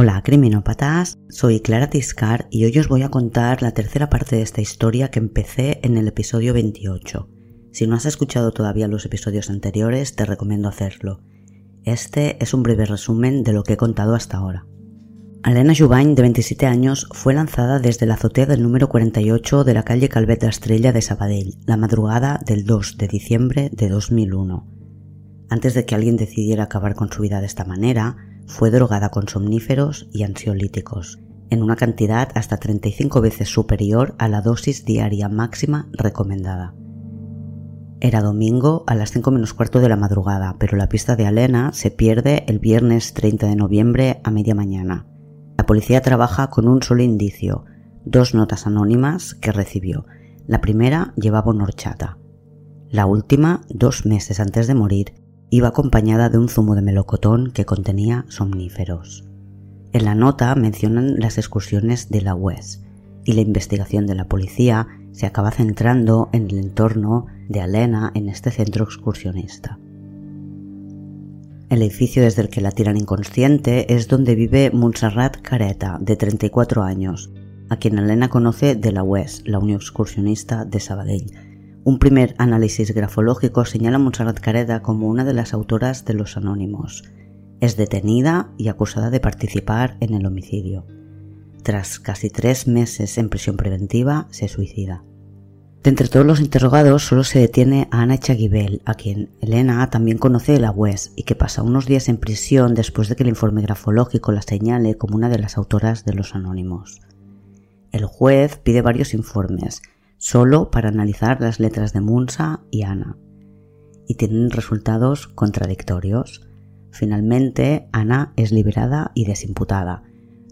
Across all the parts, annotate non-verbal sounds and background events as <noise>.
Hola criminópatas, soy Clara Tiscar y hoy os voy a contar la tercera parte de esta historia que empecé en el episodio 28. Si no has escuchado todavía los episodios anteriores, te recomiendo hacerlo. Este es un breve resumen de lo que he contado hasta ahora. Alena Jubany, de 27 años, fue lanzada desde la azotea del número 48 de la calle Calvet de Estrella de Sabadell, la madrugada del 2 de diciembre de 2001. Antes de que alguien decidiera acabar con su vida de esta manera, fue drogada con somníferos y ansiolíticos, en una cantidad hasta 35 veces superior a la dosis diaria máxima recomendada. Era domingo a las 5 menos cuarto de la madrugada, pero la pista de Alena se pierde el viernes 30 de noviembre a media mañana. La policía trabaja con un solo indicio, dos notas anónimas que recibió. La primera llevaba una horchata. La última, dos meses antes de morir, iba acompañada de un zumo de melocotón que contenía somníferos. En la nota mencionan las excursiones de la UES y la investigación de la policía se acaba centrando en el entorno de Alena en este centro excursionista. El edificio desde el que la tiran inconsciente es donde vive Montserrat Careta, de 34 años, a quien Alena conoce de la UES, la Unión Excursionista de Sabadell, un primer análisis grafológico señala a Montserrat Careda como una de las autoras de los anónimos. Es detenida y acusada de participar en el homicidio. Tras casi tres meses en prisión preventiva, se suicida. De entre todos los interrogados solo se detiene a Ana Echaguibel, a quien Elena también conoce de la UES y que pasa unos días en prisión después de que el informe grafológico la señale como una de las autoras de los anónimos. El juez pide varios informes, solo para analizar las letras de Munsa y Ana, y tienen resultados contradictorios. Finalmente, Ana es liberada y desimputada.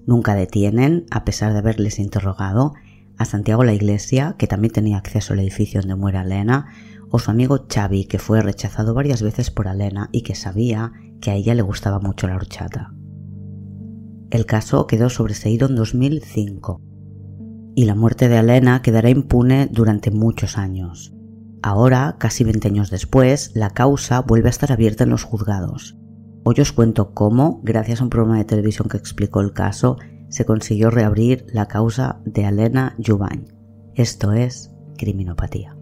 Nunca detienen, a pesar de haberles interrogado, a Santiago la Iglesia, que también tenía acceso al edificio donde muere Elena, o su amigo Xavi, que fue rechazado varias veces por Elena y que sabía que a ella le gustaba mucho la horchata. El caso quedó sobreseído en 2005 y la muerte de Elena quedará impune durante muchos años. Ahora, casi 20 años después, la causa vuelve a estar abierta en los juzgados. Hoy os cuento cómo, gracias a un programa de televisión que explicó el caso, se consiguió reabrir la causa de Elena Jubany. Esto es criminopatía.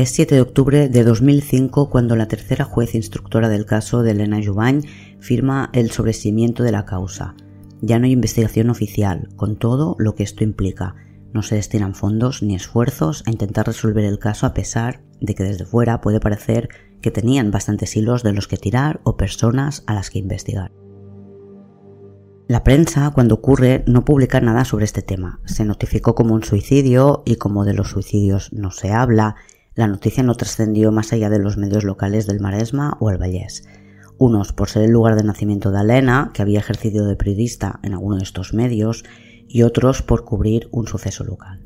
Es 7 de octubre de 2005 cuando la tercera juez instructora del caso de Elena Jubany firma el sobreseimiento de la causa. Ya no hay investigación oficial, con todo lo que esto implica. No se destinan fondos ni esfuerzos a intentar resolver el caso a pesar de que desde fuera puede parecer que tenían bastantes hilos de los que tirar o personas a las que investigar. La prensa, cuando ocurre, no publica nada sobre este tema. Se notificó como un suicidio y como de los suicidios no se habla, la noticia no trascendió más allá de los medios locales del Maresma o el. Unos por ser el lugar de nacimiento de Alena, que había ejercido de periodista en alguno de estos medios, y otros por cubrir un suceso local.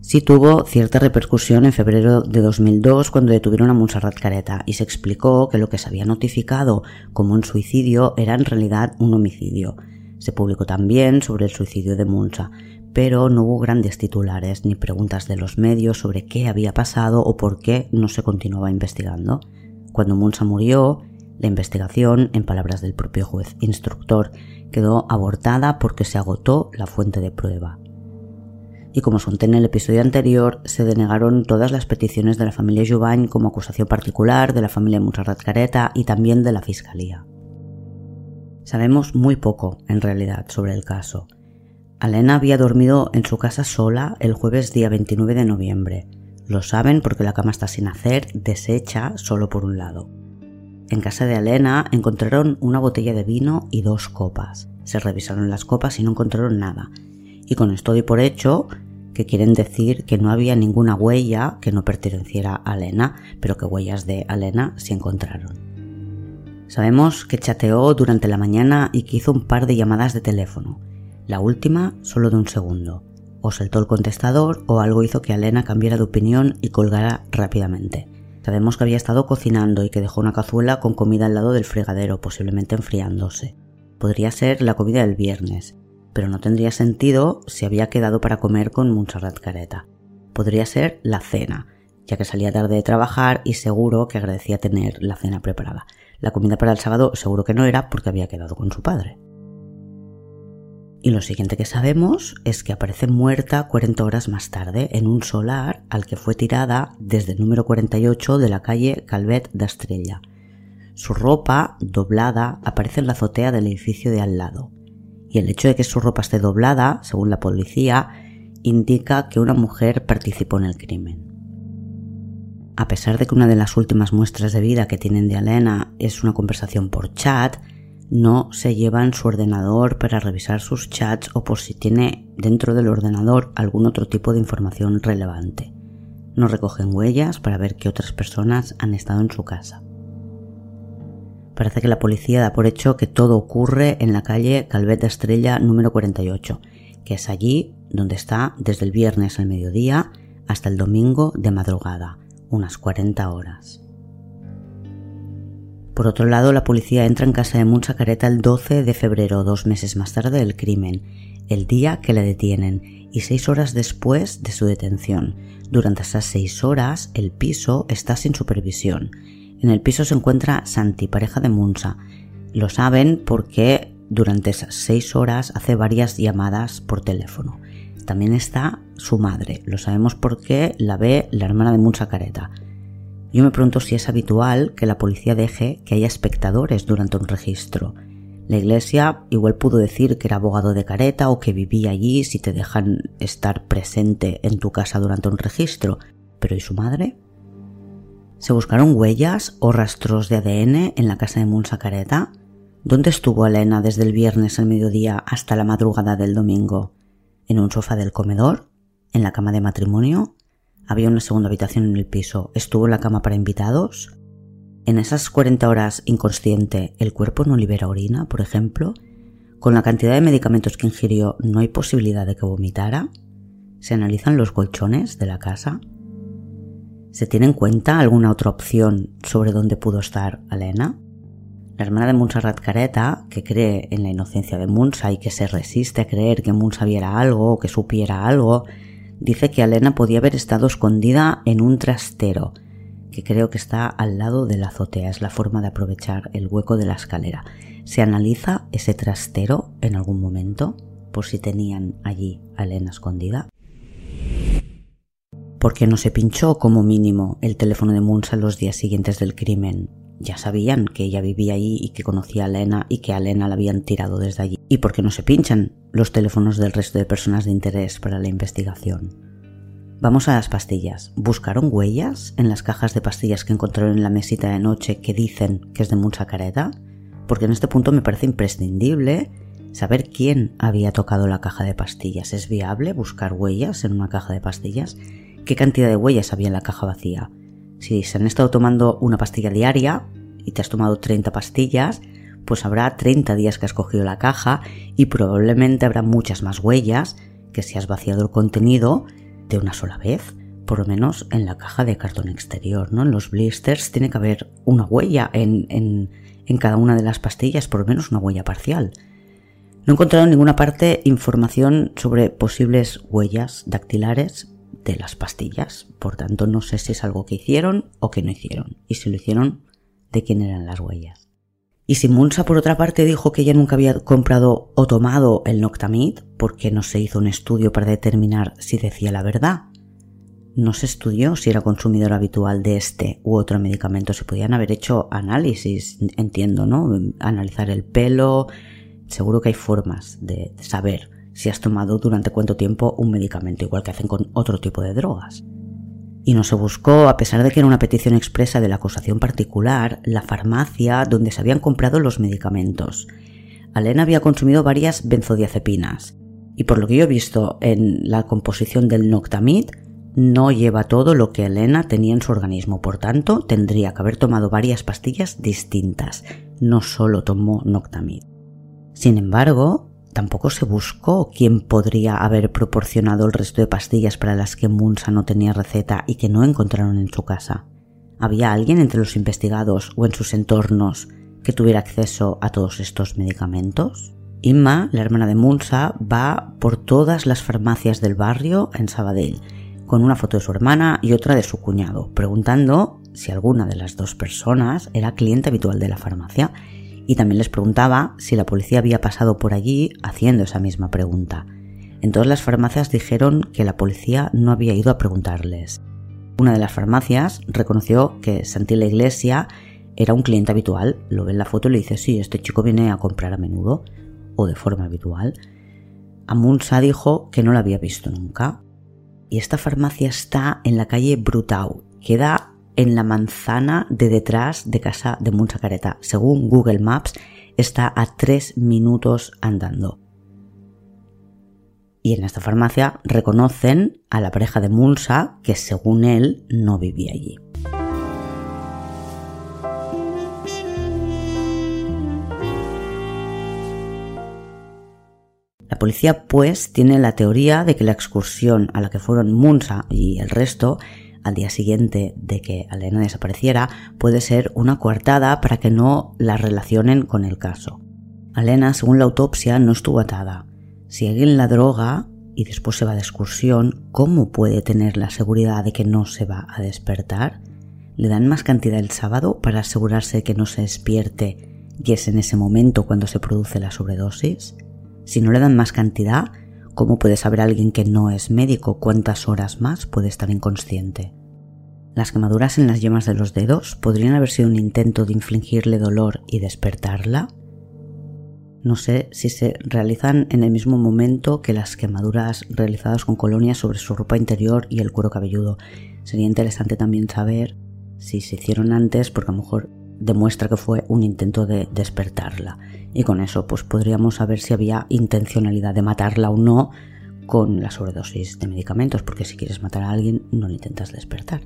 Sí tuvo cierta repercusión en febrero de 2002 cuando detuvieron a Montserrat Careta y se explicó que lo que se había notificado como un suicidio era en realidad un homicidio. Se publicó también sobre el suicidio de Munsa, pero no hubo grandes titulares ni preguntas de los medios sobre qué había pasado o por qué no se continuaba investigando. Cuando Munsa murió, la investigación, en palabras del propio juez instructor, quedó abortada porque se agotó la fuente de prueba. Y como conté en el episodio anterior, se denegaron todas las peticiones de la familia Jubany como acusación particular, de la familia Montserrat Careta y también de la Fiscalía. Sabemos muy poco, en realidad, sobre el caso. Alena había dormido en su casa sola el jueves día 29 de noviembre. Lo saben porque la cama está sin hacer, deshecha solo por un lado. En casa de Alena encontraron una botella de vino y dos copas. Se revisaron las copas y no encontraron nada. Y con esto doy por hecho que quieren decir que no había ninguna huella que no perteneciera a Elena, pero que huellas de Elena se encontraron. Sabemos que chateó durante la mañana y que hizo un par de llamadas de teléfono, la última solo de un segundo. O saltó el contestador o algo hizo que Elena cambiara de opinión y colgara rápidamente. Sabemos que había estado cocinando y que dejó una cazuela con comida al lado del fregadero, posiblemente enfriándose. Podría ser la comida del viernes, pero no tendría sentido si había quedado para comer con Montserrat Careta. Podría ser la cena, ya que salía tarde de trabajar y seguro que agradecía tener la cena preparada. La comida para el sábado seguro que no era porque había quedado con su padre. Y lo siguiente que sabemos es que aparece muerta 40 horas más tarde en un solar al que fue tirada desde el número 48 de la calle Calvet d'Estrella. Su ropa, doblada, aparece en la azotea del edificio de al lado y el hecho de que su ropa esté doblada, según la policía, indica que una mujer participó en el crimen. A pesar de que una de las últimas muestras de vida que tienen de Elena es una conversación por chat, no se llevan su ordenador para revisar sus chats o por si tiene dentro del ordenador algún otro tipo de información relevante. No recogen huellas para ver qué otras personas han estado en su casa. Parece que la policía da por hecho que todo ocurre en la calle Calvet Estrella número 48, que es allí donde está desde el viernes al mediodía hasta el domingo de madrugada, unas 40 horas. Por otro lado, la policía entra en casa de Munsacareta el 12 de febrero, dos meses más tarde del crimen, el día que le detienen, y seis horas después de su detención. Durante esas seis horas, el piso está sin supervisión en el piso se encuentra Santi, pareja de Munsa. Lo saben porque durante esas seis horas hace varias llamadas por teléfono. También está su madre. Lo sabemos porque la ve la hermana de Munsa Careta. Yo me pregunto si es habitual que la policía deje que haya espectadores durante un registro. La iglesia igual pudo decir que era abogado de careta o que vivía allí si te dejan estar presente en tu casa durante un registro. Pero ¿y su madre? ¿Se buscaron huellas o rastros de ADN en la casa de Munsa Careta? ¿Dónde estuvo Elena desde el viernes al mediodía hasta la madrugada del domingo? ¿En un sofá del comedor? ¿En la cama de matrimonio? ¿Había una segunda habitación en el piso? ¿Estuvo en la cama para invitados? ¿En esas 40 horas inconsciente el cuerpo no libera orina, por ejemplo? ¿Con la cantidad de medicamentos que ingirió no hay posibilidad de que vomitara? ¿Se analizan los colchones de la casa? ¿Se tiene en cuenta alguna otra opción sobre dónde pudo estar Elena? La hermana de Montserrat Careta, que cree en la inocencia de Munsa y que se resiste a creer que Munsa viera algo o que supiera algo, dice que Elena podía haber estado escondida en un trastero, que creo que está al lado de la azotea, es la forma de aprovechar el hueco de la escalera. ¿Se analiza ese trastero en algún momento por si tenían allí a Elena escondida? porque no se pinchó como mínimo el teléfono de Munsa los días siguientes del crimen. Ya sabían que ella vivía allí y que conocía a Elena y que a Elena la habían tirado desde allí. ¿Y por qué no se pinchan los teléfonos del resto de personas de interés para la investigación? Vamos a las pastillas. ¿Buscaron huellas en las cajas de pastillas que encontraron en la mesita de noche que dicen que es de Munsa Careta? Porque en este punto me parece imprescindible saber quién había tocado la caja de pastillas. ¿Es viable buscar huellas en una caja de pastillas? qué cantidad de huellas había en la caja vacía. Si se han estado tomando una pastilla diaria y te has tomado 30 pastillas, pues habrá 30 días que has cogido la caja y probablemente habrá muchas más huellas que si has vaciado el contenido de una sola vez, por lo menos en la caja de cartón exterior, ¿no? En los blisters tiene que haber una huella en, en, en cada una de las pastillas, por lo menos una huella parcial. No he encontrado en ninguna parte información sobre posibles huellas dactilares de las pastillas. Por tanto, no sé si es algo que hicieron o que no hicieron. Y si lo hicieron, de quién eran las huellas. Y si Munsa, por otra parte, dijo que ella nunca había comprado o tomado el Noctamid, porque no se hizo un estudio para determinar si decía la verdad. No se estudió si era consumidor habitual de este u otro medicamento. Se podían haber hecho análisis, entiendo, ¿no? Analizar el pelo. Seguro que hay formas de saber si has tomado durante cuánto tiempo un medicamento, igual que hacen con otro tipo de drogas. Y no se buscó, a pesar de que era una petición expresa de la acusación particular, la farmacia donde se habían comprado los medicamentos. Alena había consumido varias benzodiazepinas. Y por lo que yo he visto en la composición del Noctamid, no lleva todo lo que Elena tenía en su organismo, por tanto tendría que haber tomado varias pastillas distintas, no solo tomó Noctamid. Sin embargo, tampoco se buscó quién podría haber proporcionado el resto de pastillas para las que Munsa no tenía receta y que no encontraron en su casa. ¿Había alguien entre los investigados o en sus entornos que tuviera acceso a todos estos medicamentos? Inma, la hermana de Munsa, va por todas las farmacias del barrio en Sabadell, con una foto de su hermana y otra de su cuñado, preguntando si alguna de las dos personas era cliente habitual de la farmacia y también les preguntaba si la policía había pasado por allí haciendo esa misma pregunta. En todas las farmacias dijeron que la policía no había ido a preguntarles. Una de las farmacias reconoció que Santi la Iglesia era un cliente habitual, lo ve en la foto y le dice, sí, este chico viene a comprar a menudo o de forma habitual. Amunsa dijo que no la había visto nunca. Y esta farmacia está en la calle Brutau, queda en la manzana de detrás de casa de Munsa Careta. Según Google Maps, está a tres minutos andando. Y en esta farmacia reconocen a la pareja de Munsa que según él no vivía allí. La policía pues tiene la teoría de que la excursión a la que fueron Munsa y el resto al día siguiente de que Elena desapareciera puede ser una coartada para que no la relacionen con el caso. Elena, según la autopsia, no estuvo atada. Si alguien la droga y después se va de excursión, ¿cómo puede tener la seguridad de que no se va a despertar? ¿Le dan más cantidad el sábado para asegurarse de que no se despierte y es en ese momento cuando se produce la sobredosis? Si no le dan más cantidad, ¿Cómo puede saber alguien que no es médico cuántas horas más puede estar inconsciente? Las quemaduras en las yemas de los dedos podrían haber sido un intento de infligirle dolor y despertarla. No sé si se realizan en el mismo momento que las quemaduras realizadas con colonias sobre su ropa interior y el cuero cabelludo. Sería interesante también saber si se hicieron antes porque a lo mejor demuestra que fue un intento de despertarla y con eso pues podríamos saber si había intencionalidad de matarla o no con la sobredosis de medicamentos, porque si quieres matar a alguien no le intentas despertar.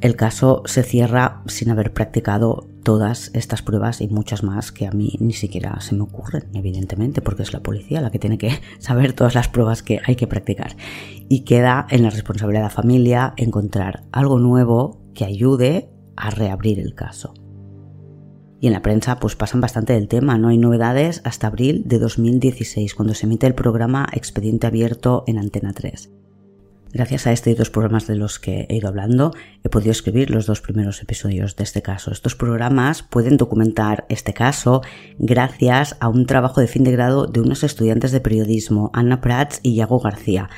El caso se cierra sin haber practicado todas estas pruebas y muchas más que a mí ni siquiera se me ocurren, evidentemente, porque es la policía la que tiene que <laughs> saber todas las pruebas que hay que practicar. Y queda en la responsabilidad de la familia encontrar algo nuevo que ayude a reabrir el caso. Y en la prensa pues pasan bastante del tema, no hay novedades hasta abril de 2016, cuando se emite el programa Expediente Abierto en Antena 3. Gracias a este y dos programas de los que he ido hablando, he podido escribir los dos primeros episodios de este caso. Estos programas pueden documentar este caso gracias a un trabajo de fin de grado de unos estudiantes de periodismo, Ana Prats y Yago García,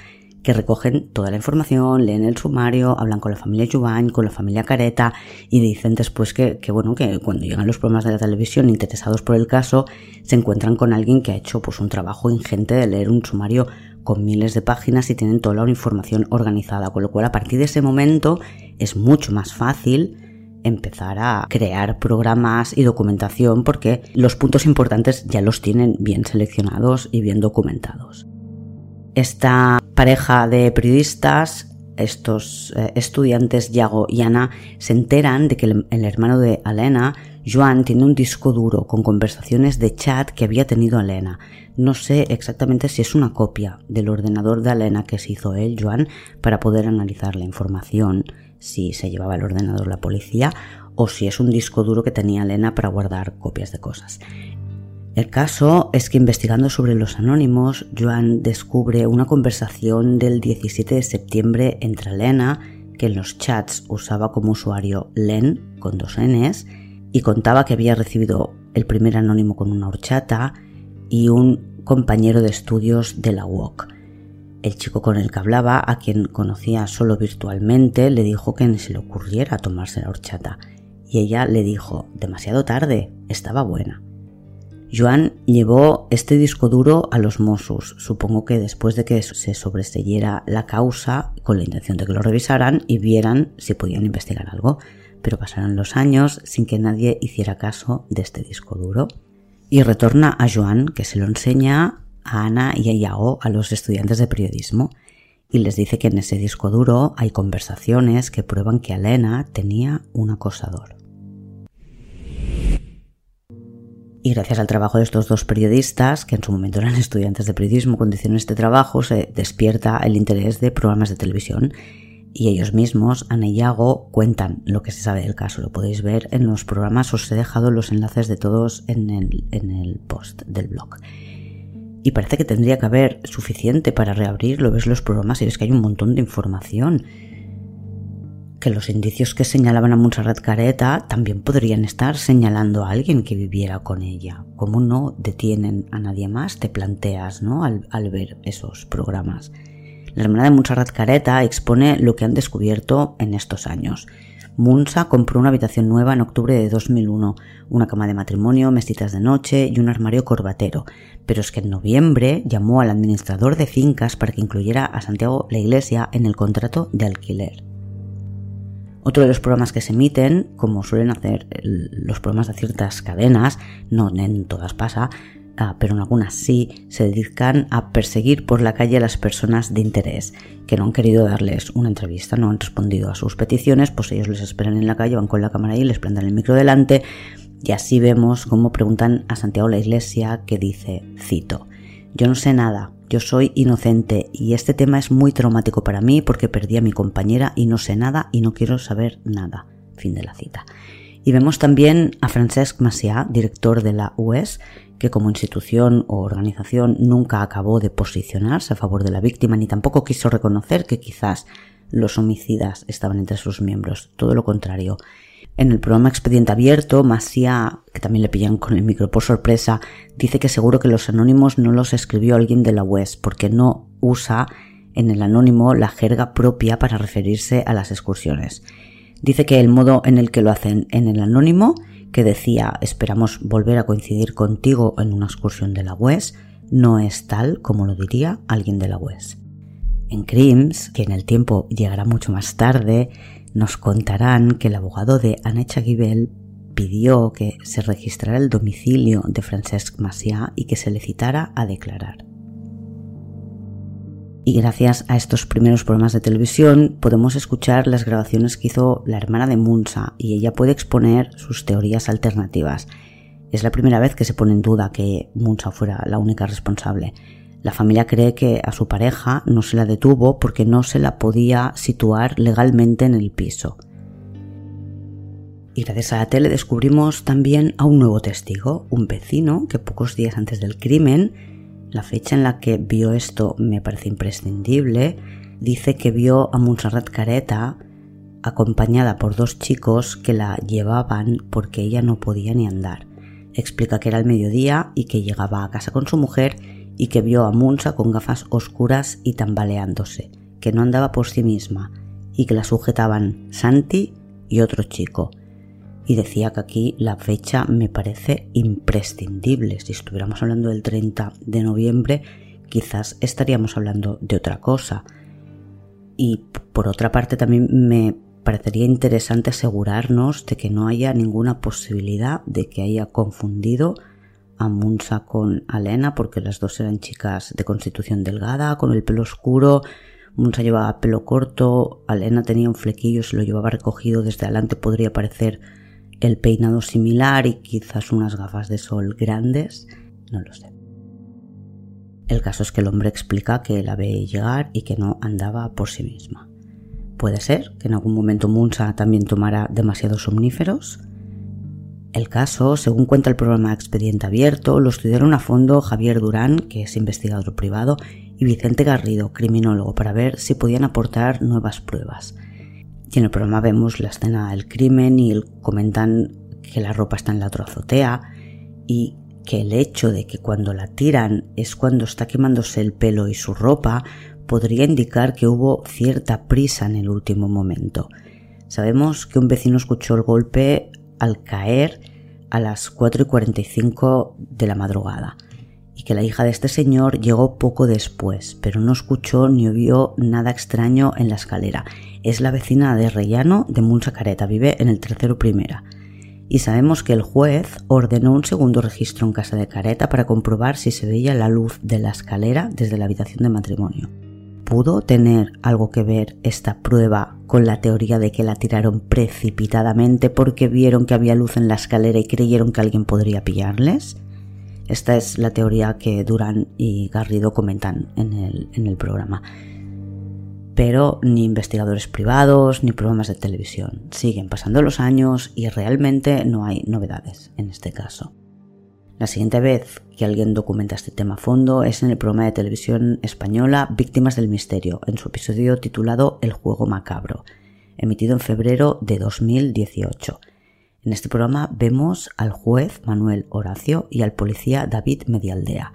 que recogen toda la información, leen el sumario, hablan con la familia Jubain, con la familia Careta y dicen después que, bueno, que cuando llegan los programas de la televisión interesados por el caso, se encuentran con alguien que ha hecho pues un trabajo ingente de leer un sumario con miles de páginas y tienen toda la información organizada, con lo cual a partir de ese momento es mucho más fácil empezar a crear programas y documentación porque los puntos importantes ya los tienen bien seleccionados y bien documentados. Esta pareja de periodistas, estos eh, estudiantes, Yago y Ana, se enteran de que el, hermano de Elena, Joan, tiene un disco duro con conversaciones de chat que había tenido Elena. No sé exactamente si es una copia del ordenador de Elena que se hizo él, Joan, para poder analizar la información, si se llevaba el ordenador la policía, o si es un disco duro que tenía Elena para guardar copias de cosas. El caso es que investigando sobre los anónimos, Joan descubre una conversación del 17 de septiembre entre Elena, que en los chats usaba como usuario Len con dos Ns, y contaba que había recibido el primer anónimo con una horchata y un compañero de estudios de la UOC. El chico con el que hablaba, a quien conocía solo virtualmente, le dijo que ni se le ocurriera tomarse la horchata, y ella le dijo, demasiado tarde, estaba buena. Joan llevó este disco duro a los Mossos, supongo que después de que se sobreseyera la causa con la intención de que lo revisaran y vieran si podían investigar algo, pero pasaron los años sin que nadie hiciera caso de este disco duro. Y retorna a Joan, que se lo enseña a Ana y a Iago, a los estudiantes de periodismo, y les dice que en ese disco duro hay conversaciones que prueban que Elena tenía un acosador. Y gracias al trabajo de estos dos periodistas, que en su momento eran <laughs> estudiantes de periodismo cuando hicieron este trabajo, se despierta el interés de programas de televisión y ellos mismos, Ana y Yago, cuentan lo que se sabe del caso. Lo podéis ver en los programas, os he dejado los enlaces de todos en el, en el post del blog. Y parece que tendría que haber suficiente para reabrirlo, ves los programas y ves que hay un montón de información. Que los indicios que señalaban a Montserrat Careta también podrían estar señalando a alguien que viviera con ella. ¿Cómo no detienen a nadie más? Te planteas, ¿no? Al, al ver esos programas. La hermana de Montserrat Careta expone lo que han descubierto en estos años. Munsa compró una habitación nueva en octubre de 2001, una cama de matrimonio, mesitas de noche y un armario corbatero, pero es que en noviembre llamó al administrador de fincas para que incluyera a Santiago la Iglesia en el contrato de alquiler. Otro de los programas que se emiten, como suelen hacer los programas de ciertas cadenas, no en todas pasa, Ah, pero en algunas sí, se dedican a perseguir por la calle a las personas de interés que no han querido darles una entrevista, no han respondido a sus peticiones, pues ellos les esperan en la calle, van con la cámara ahí, les plantan el micro delante y así vemos cómo preguntan a Santiago la Iglesia que dice, cito, yo no sé nada, yo soy inocente y este tema es muy traumático para mí porque perdí a mi compañera y no sé nada y no quiero saber nada. Fin de la cita. Y vemos también a Francesc Macià, director de la UES, que como institución o organización nunca acabó de posicionarse a favor de la víctima ni tampoco quiso reconocer que quizás los homicidas estaban entre sus miembros, todo lo contrario. En el programa Expediente Abierto, Masia, que también le pillan con el micro por sorpresa, dice que seguro que los anónimos no los escribió alguien de la web porque no usa en el anónimo la jerga propia para referirse a las excursiones. Dice que el modo en el que lo hacen en el anónimo que decía esperamos volver a coincidir contigo en una excursión de la UES no es tal como lo diría alguien de la UES. En Crims, que en el tiempo llegará mucho más tarde, nos contarán que el abogado de Anecha Gibel pidió que se registrara el domicilio de Francesc Macià y que se le citara a declarar. Y gracias a estos primeros programas de televisión podemos escuchar las grabaciones que hizo la hermana de Munsa y ella puede exponer sus teorías alternativas. Es la primera vez que se pone en duda que Munsa fuera la única responsable. La familia cree que a su pareja no se la detuvo porque no se la podía situar legalmente en el piso. Y gracias a la tele descubrimos también a un nuevo testigo, un vecino que pocos días antes del crimen la fecha en la que vio esto me parece imprescindible. Dice que vio a Montserrat Careta acompañada por dos chicos que la llevaban porque ella no podía ni andar. Explica que era el mediodía y que llegaba a casa con su mujer y que vio a Munsa con gafas oscuras y tambaleándose, que no andaba por sí misma y que la sujetaban Santi y otro chico, y decía que aquí la fecha me parece imprescindible. Si estuviéramos hablando del 30 de noviembre, quizás estaríamos hablando de otra cosa. Y por otra parte también me parecería interesante asegurarnos de que no haya ninguna posibilidad de que haya confundido a Munsa con Alena, porque las dos eran chicas de constitución delgada, con el pelo oscuro. Munsa llevaba pelo corto, Alena tenía un flequillo, se lo llevaba recogido desde adelante, podría parecer el peinado similar y quizás unas gafas de sol grandes, no lo sé. El caso es que el hombre explica que la ve llegar y que no andaba por sí misma. Puede ser que en algún momento Munsa también tomara demasiados somníferos. El caso, según cuenta el programa Expediente Abierto, lo estudiaron a fondo Javier Durán, que es investigador privado, y Vicente Garrido, criminólogo, para ver si podían aportar nuevas pruebas. Y en el programa vemos la escena del crimen y comentan que la ropa está en la otra azotea y que el hecho de que cuando la tiran es cuando está quemándose el pelo y su ropa podría indicar que hubo cierta prisa en el último momento. Sabemos que un vecino escuchó el golpe al caer a las 4 y 45 de la madrugada y que la hija de este señor llegó poco después, pero no escuchó ni vio nada extraño en la escalera. Es la vecina de Rellano de Munsa Careta, vive en el tercero primera. y sabemos que el juez ordenó un segundo registro en casa de Careta para comprobar si se veía la luz de la escalera desde la habitación de matrimonio. ¿Pudo tener algo que ver esta prueba con la teoría de que la tiraron precipitadamente porque vieron que había luz en la escalera y creyeron que alguien podría pillarles? Esta es la teoría que Durán y Garrido comentan en el, en el programa pero ni investigadores privados ni programas de televisión. Siguen pasando los años y realmente no hay novedades en este caso. La siguiente vez que alguien documenta este tema a fondo es en el programa de televisión española Víctimas del Misterio, en su episodio titulado El juego macabro, emitido en febrero de 2018. En este programa vemos al juez Manuel Horacio y al policía David Medialdea,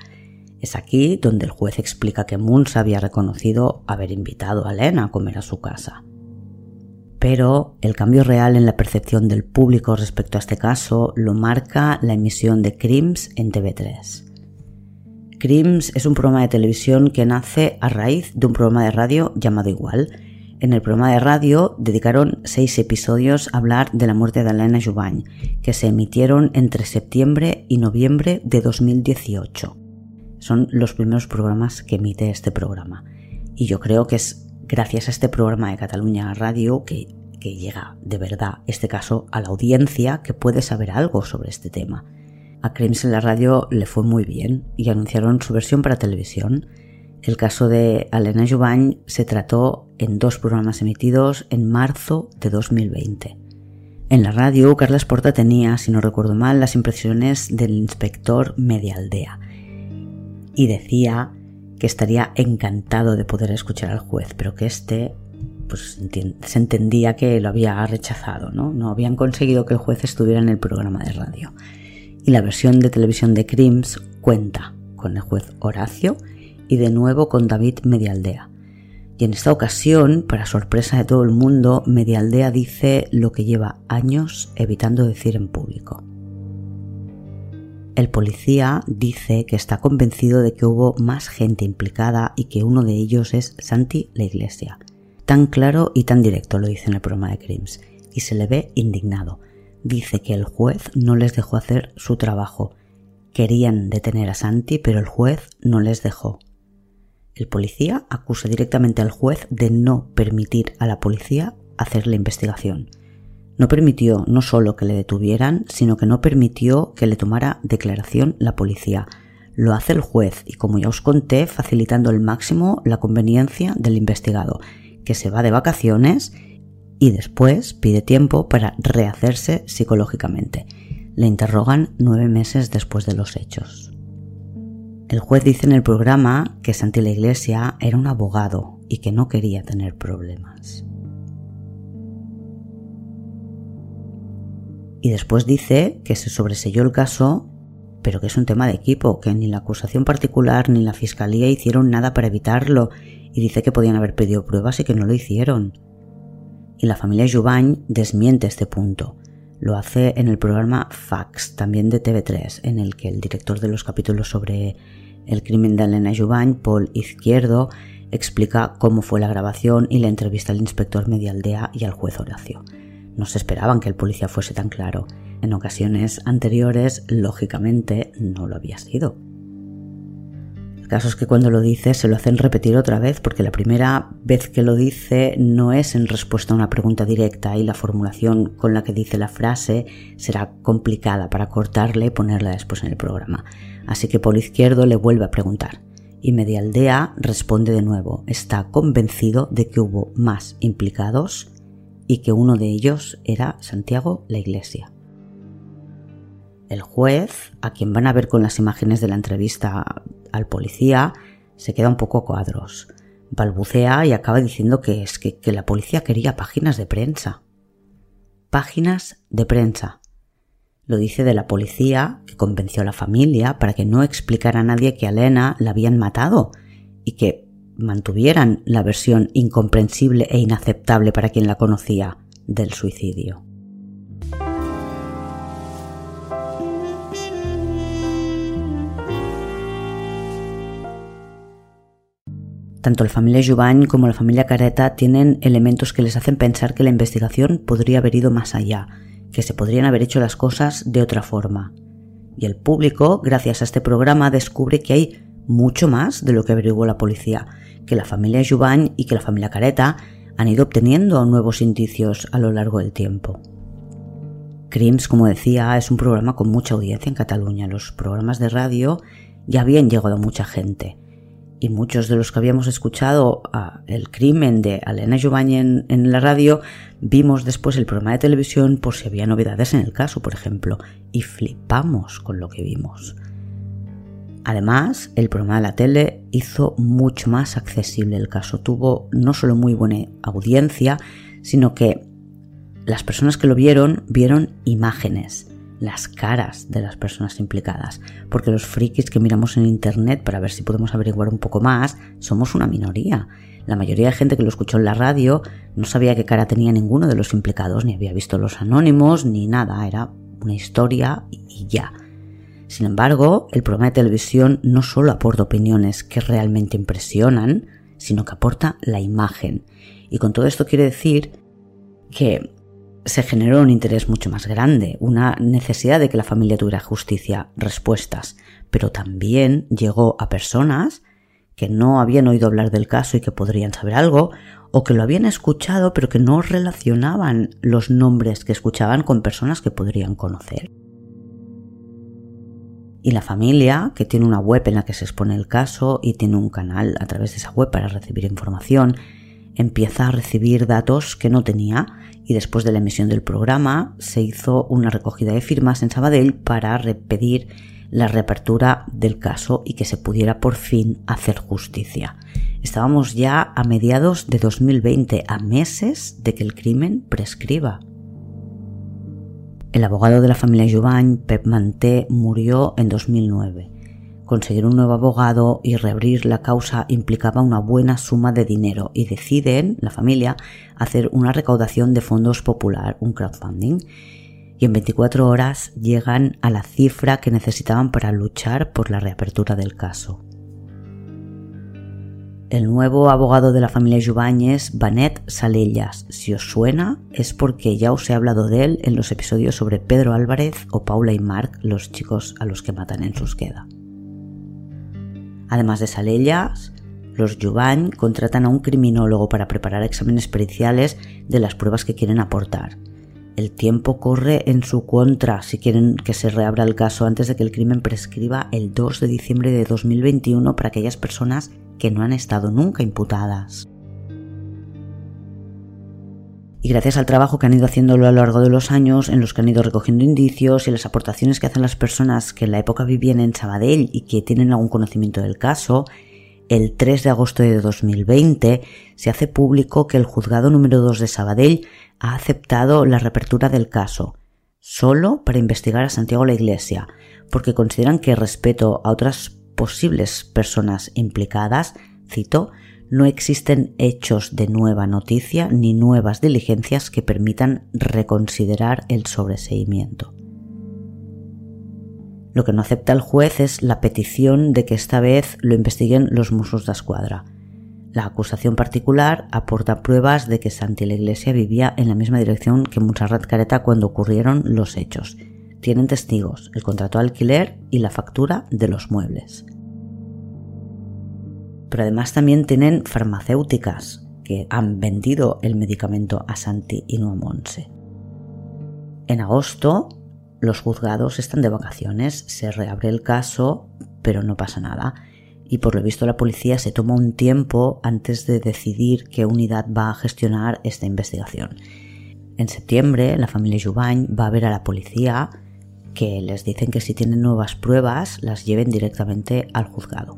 es aquí donde el juez explica que Moons había reconocido haber invitado a Elena a comer a su casa. Pero el cambio real en la percepción del público respecto a este caso lo marca la emisión de Crims en TV3. Crims es un programa de televisión que nace a raíz de un programa de radio llamado igual. En el programa de radio dedicaron seis episodios a hablar de la muerte de Elena Jubany, que se emitieron entre septiembre y noviembre de 2018. Son los primeros programas que emite este programa. Y yo creo que es gracias a este programa de Cataluña Radio que, llega de verdad este caso a la audiencia que puede saber algo sobre este tema. A Crims en la radio le fue muy bien y anunciaron su versión para televisión. El caso de Alena Jubany se trató en dos programas emitidos en marzo de 2020. En la radio, Carles Porta tenía, si no recuerdo mal, las impresiones del inspector Medialdea y decía que estaría encantado de poder escuchar al juez, pero que éste pues, se entendía que lo había rechazado, ¿no? No habían conseguido que el juez estuviera en el programa de radio. Y la versión de televisión de Crims cuenta con el juez Horacio y de nuevo con David Medialdea. Y en esta ocasión, para sorpresa de todo el mundo, Medialdea dice lo que lleva años evitando decir en público. El policía dice que está convencido de que hubo más gente implicada y que uno de ellos es Santi la Iglesia. Tan claro y tan directo lo dice en el programa de Crims, y se le ve indignado. Dice que el juez no les dejó hacer su trabajo. Querían detener a Santi, pero el juez no les dejó. El policía acusa directamente al juez de no permitir a la policía hacer la investigación no permitió no solo que le detuvieran, sino que no permitió que le tomara declaración la policía. Lo hace el juez y como ya os conté, facilitando al máximo la conveniencia del investigado, que se va de vacaciones y después pide tiempo para rehacerse psicológicamente. Le interrogan nueve meses después de los hechos. El juez dice en el programa que Santi la Iglesia era un abogado y que no quería tener problemas. Y después dice que se sobreselló el caso, pero que es un tema de equipo, que ni la acusación particular ni la fiscalía hicieron nada para evitarlo, y dice que podían haber pedido pruebas y que no lo hicieron. Y la familia Jubany desmiente este punto. Lo hace en el programa Fax, también de TV3, en el que el director de los capítulos sobre el crimen de Elena Jubany, Paul Izquierdo, explica cómo fue la grabación y la entrevista al inspector Medialdea y al juez Horacio. No se esperaban que el policía fuese tan claro. En ocasiones anteriores, lógicamente, no lo había sido. El caso es que cuando lo dice se lo hacen repetir otra vez porque la primera vez que lo dice no es en respuesta a una pregunta directa y la formulación con la que dice la frase será complicada para cortarle y ponerla después en el programa. Así que por izquierdo le vuelve a preguntar y Medialdea responde de nuevo, está convencido de que hubo más implicados y que uno de ellos era Santiago la Iglesia. El juez, a quien van a ver con las imágenes de la entrevista al policía, se queda un poco cuadros. Balbucea y acaba diciendo que es que, que la policía quería páginas de prensa. Páginas de prensa. Lo dice de la policía que convenció a la familia para que no explicara a nadie que a Elena la habían matado y que mantuvieran la versión incomprensible e inaceptable para quien la conocía del suicidio. Tanto la familia Jubany como la familia Careta tienen elementos que les hacen pensar que la investigación podría haber ido más allá, que se podrían haber hecho las cosas de otra forma. Y el público, gracias a este programa, descubre que hay mucho más de lo que averiguó la policía, que la familia Jubany y que la familia Careta han ido obteniendo nuevos indicios a lo largo del tiempo. Crims, como decía, es un programa con mucha audiencia en Cataluña. Los programas de radio ya habían llegado a mucha gente. Y muchos de los que habíamos escuchado el crimen de Elena en, en, la radio, vimos después el programa de televisión por si había novedades en el caso, por ejemplo, y flipamos con lo que vimos. Además, el programa de la tele hizo mucho más accesible el caso. Tuvo no solo muy buena audiencia, sino que las personas que lo vieron vieron imágenes, las caras de las personas implicadas, porque los frikis que miramos en internet para ver si podemos averiguar un poco más somos una minoría. La mayoría de gente que lo escuchó en la radio no sabía qué cara tenía ninguno de los implicados, ni había visto los anónimos, ni nada, era una historia y ya. Sin embargo, el programa de televisión no solo aporta opiniones que realmente impresionan, sino que aporta la imagen. Y con todo esto quiere decir que se generó un interés mucho más grande, una necesidad de que la familia tuviera justicia, respuestas, pero también llegó a personas que no habían oído hablar del caso y que podrían saber algo, o que lo habían escuchado pero que no relacionaban los nombres que escuchaban con personas que podrían conocer. Y la familia, que tiene una web en la que se expone el caso y tiene un canal a través de esa web para recibir información, empieza a recibir datos que no tenía y después de la emisión del programa se hizo una recogida de firmas en Sabadell para pedir la reapertura del caso y que se pudiera por fin hacer justicia. Estábamos ya a mediados de 2020, a meses de que el crimen prescriba. El abogado de la familia Jubany, Pep Manté, murió en 2009. Conseguir un nuevo abogado y reabrir la causa implicaba una buena suma de dinero y deciden, la familia, hacer una recaudación de fondos popular, un crowdfunding, y en 24 horas llegan a la cifra que necesitaban para luchar por la reapertura del caso. El nuevo abogado de la familia es Banet Salellas. Si os suena, es porque ya os he hablado de él en los episodios sobre Pedro Álvarez o Paula y Marc, los chicos a los que matan en Susqueda. Además de Salellas, los Jubany contratan a un criminólogo para preparar exámenes periciales de las pruebas que quieren aportar. El tiempo corre en su contra si quieren que se reabra el caso antes de que el crimen prescriba el 2 de diciembre de 2021 para aquellas personas que no han estado nunca imputadas. Y gracias al trabajo que han ido haciéndolo a lo largo de los años, en los que han ido recogiendo indicios y las aportaciones que hacen las personas que en la época vivían en Sabadell y que tienen algún conocimiento del caso, el 3 de agosto de 2020 se hace público que el juzgado número 2 de Sabadell ha aceptado la reapertura del caso, solo para investigar a Santiago la Iglesia, porque consideran que respeto a otras posibles personas implicadas, cito, no existen hechos de nueva noticia ni nuevas diligencias que permitan reconsiderar el sobreseimiento. Lo que no acepta el juez es la petición de que esta vez lo investiguen los musos de escuadra. La acusación particular aporta pruebas de que Santi la Iglesia vivía en la misma dirección que Montserrat Careta cuando ocurrieron los hechos. Tienen testigos, el contrato de alquiler y la factura de los muebles pero además también tienen farmacéuticas que han vendido el medicamento a Santi y no Monse. En agosto, los juzgados están de vacaciones, se reabre el caso, pero no pasa nada. Y por lo visto la policía se toma un tiempo antes de decidir qué unidad va a gestionar esta investigación. En septiembre, la familia Jubany va a ver a la policía que les dicen que si tienen nuevas pruebas las lleven directamente al juzgado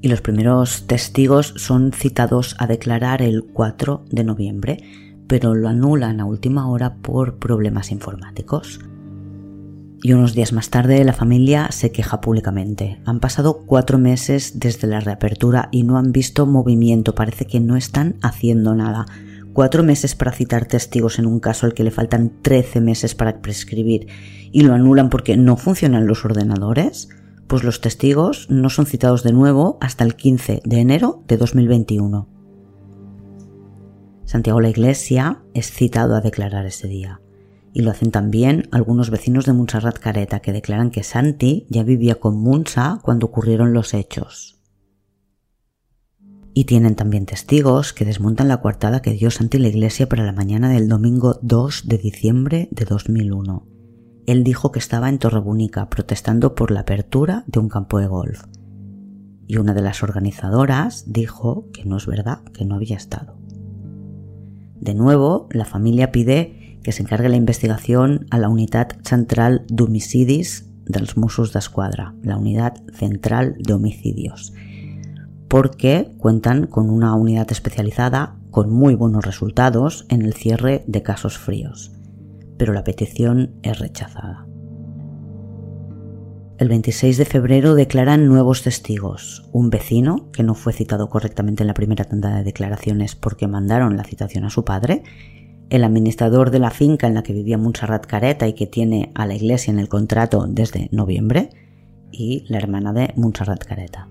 y los primeros testigos son citados a declarar el 4 de noviembre, pero lo anulan a última hora por problemas informáticos. Y unos días más tarde la familia se queja públicamente. Han pasado cuatro meses desde la reapertura y no han visto movimiento, parece que no están haciendo nada. Cuatro meses para citar testigos en un caso al que le faltan 13 meses para prescribir y lo anulan porque no funcionan los ordenadores pues los testigos no son citados de nuevo hasta el 15 de enero de 2021. Santiago la Iglesia es citado a declarar ese día y lo hacen también algunos vecinos de Montserrat Careta que declaran que Santi ya vivía con Munsa cuando ocurrieron los hechos. Y tienen también testigos que desmontan la coartada que dio Santi la iglesia para la mañana del domingo 2 de diciembre de 2001. Él dijo que estaba en Torrebúnica protestando por la apertura de un campo de golf. Y una de las organizadoras dijo que no es verdad, que no había estado. De nuevo, la familia pide que se encargue la investigación a la Unidad Central d'Homicidis dels Mossos d'Esquadra, la Unidad Central de Homicidios, porque cuentan con una unidad especializada con muy buenos resultados en el cierre de casos fríos, pero la petición es rechazada. El 26 de febrero declaran nuevos testigos. Un vecino, que no fue citado correctamente en la primera tanda de declaraciones porque mandaron la citación a su padre, el administrador de la finca en la que vivía Montserrat Careta y que tiene a la iglesia en el contrato desde noviembre, y la hermana de Montserrat Careta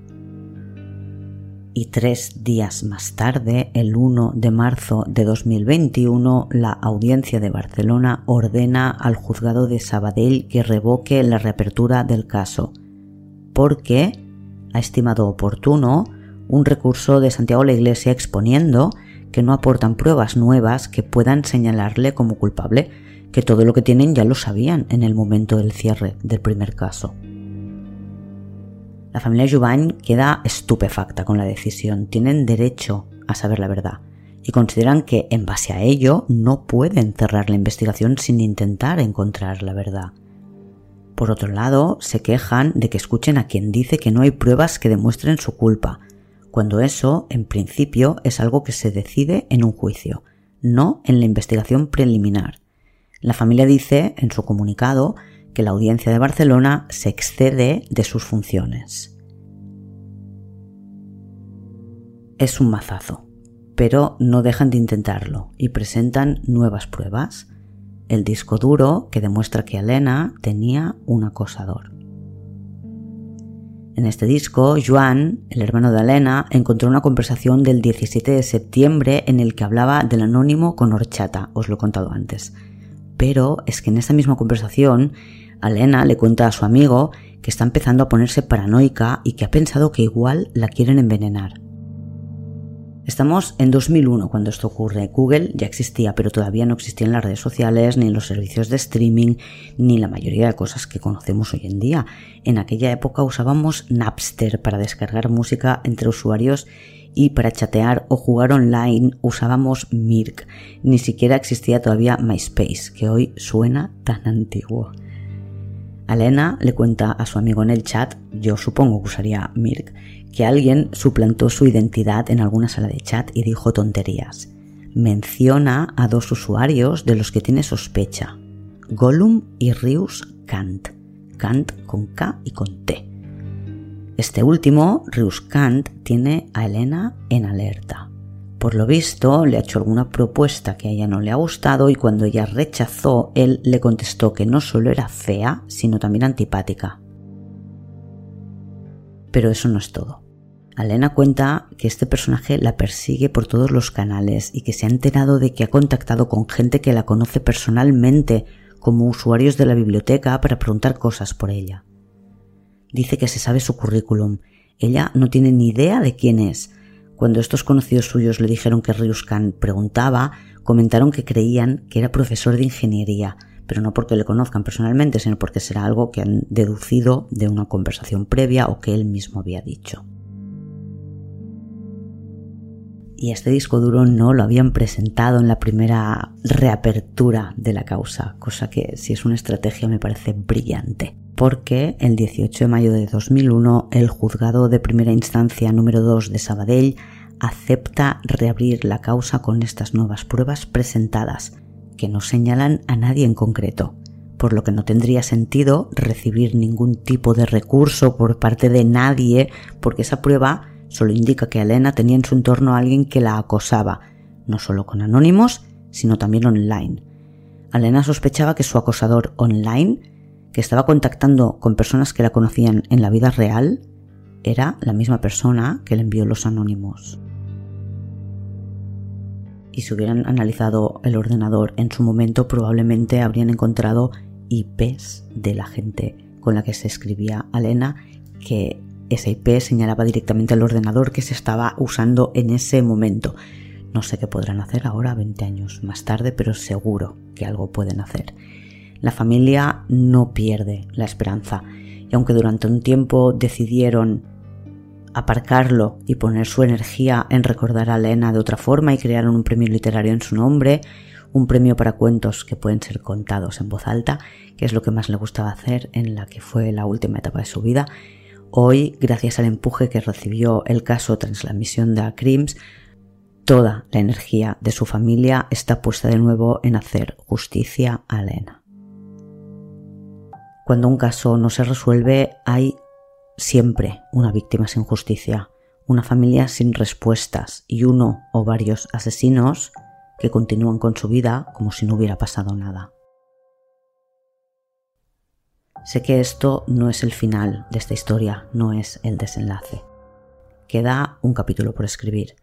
y tres días más tarde, el 1 de marzo de 2021, la Audiencia de Barcelona ordena al juzgado de Sabadell que revoque la reapertura del caso, porque ha estimado oportuno un recurso de Santiago la Iglesia exponiendo que no aportan pruebas nuevas que puedan señalarle como culpable, que todo lo que tienen ya lo sabían en el momento del cierre del primer caso. La familia Jubany queda estupefacta con la decisión. Tienen derecho a saber la verdad y consideran que en base a ello no pueden cerrar la investigación sin intentar encontrar la verdad. Por otro lado, se quejan de que escuchen a quien dice que no hay pruebas que demuestren su culpa, cuando eso, en principio, es algo que se decide en un juicio, no en la investigación preliminar. La familia dice, en su comunicado, que la Audiencia de Barcelona se excede de sus funciones. Es un mazazo, pero no dejan de intentarlo y presentan nuevas pruebas. El disco duro que demuestra que Elena tenía un acosador. En este disco, Joan, el hermano de Elena, encontró una conversación del 17 de septiembre en el que hablaba del anónimo con horchata, os lo he contado antes. Pero es que en esa misma conversación Alena le cuenta a su amigo que está empezando a ponerse paranoica y que ha pensado que igual la quieren envenenar. Estamos en 2001 cuando esto ocurre. Google ya existía, pero todavía no existían las redes sociales, ni los servicios de streaming, ni la mayoría de cosas que conocemos hoy en día. En aquella época usábamos Napster para descargar música entre usuarios y para chatear o jugar online usábamos Mirk. Ni siquiera existía todavía MySpace, que hoy suena tan antiguo. Alena le cuenta a su amigo en el chat, yo supongo que usaría Mirk, que alguien suplantó su identidad en alguna sala de chat y dijo tonterías. Menciona a dos usuarios de los que tiene sospecha, Gollum y Rius Kant, Kant con K y con T. Este último, Rius Kant, tiene a Elena en alerta. Por lo visto, le ha hecho alguna propuesta que a ella no le ha gustado y cuando ella rechazó, él le contestó que no solo era fea, sino también antipática. Pero eso no es todo. Alena cuenta que este personaje la persigue por todos los canales y que se ha enterado de que ha contactado con gente que la conoce personalmente como usuarios de la biblioteca para preguntar cosas por ella. Dice que se sabe su currículum. Ella no tiene ni idea de quién es, cuando estos conocidos suyos le dijeron que Ryuskan preguntaba, comentaron que creían que era profesor de ingeniería, pero no porque le conozcan personalmente, sino porque será algo que han deducido de una conversación previa o que él mismo había dicho. Y este disco duro no lo habían presentado en la primera reapertura de la causa, cosa que si es una estrategia me parece brillante porque el 18 de mayo de 2001 el juzgado de primera instancia número 2 de Sabadell acepta reabrir la causa con estas nuevas pruebas presentadas, que no señalan a nadie en concreto, por lo que no tendría sentido recibir ningún tipo de recurso por parte de nadie, porque esa prueba solo indica que Elena tenía en su entorno a alguien que la acosaba, no solo con anónimos, sino también online. Elena sospechaba que su acosador online que estaba contactando con personas que la conocían en la vida real era la misma persona que le envió los anónimos. Y si hubieran analizado el ordenador en su momento probablemente habrían encontrado IPs de la gente con la que se escribía Alena que esa IP señalaba directamente al ordenador que se estaba usando en ese momento. No sé qué podrán hacer ahora, 20 años más tarde, pero seguro que algo pueden hacer. La familia no pierde la esperanza y aunque durante un tiempo decidieron aparcarlo y poner su energía en recordar a Elena de otra forma y crearon un premio literario en su nombre, un premio para cuentos que pueden ser contados en voz alta, que es lo que más le gustaba hacer en la que fue la última etapa de su vida, Hoy, gracias al empuje que recibió el caso tras la misión de Acrims, toda la energía de su familia está puesta de nuevo en hacer justicia a Elena. Cuando un caso no se resuelve, hay siempre una víctima sin justicia, una familia sin respuestas y uno o varios asesinos que continúan con su vida como si no hubiera pasado nada. Sé que esto no es el final de esta historia, no es el desenlace. Queda un capítulo por escribir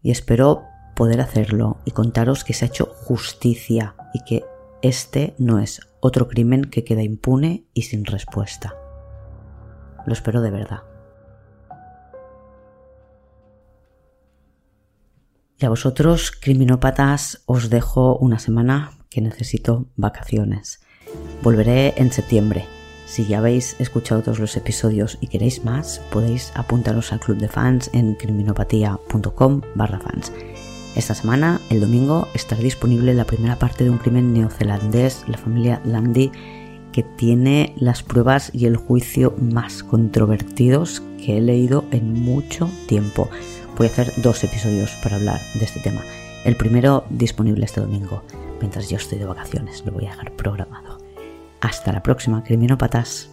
y espero poder hacerlo y contaros que se ha hecho justicia y que este no es otro crimen que queda impune y sin respuesta. Lo espero de verdad. Y a vosotros, criminópatas, os dejo una semana que necesito vacaciones. Volveré en septiembre si ya habéis escuchado todos los episodios y queréis más, podéis apuntaros al club de fans en criminopatía.com barra fans. Esta semana, el domingo, estará disponible la primera parte de un crimen neozelandés, la familia Landy, que tiene las pruebas y el juicio más controvertidos que he leído en mucho tiempo. Voy a hacer dos episodios para hablar de este tema. El primero disponible este domingo, mientras yo estoy de vacaciones, lo voy a dejar programado. Hasta la próxima, criminópatas.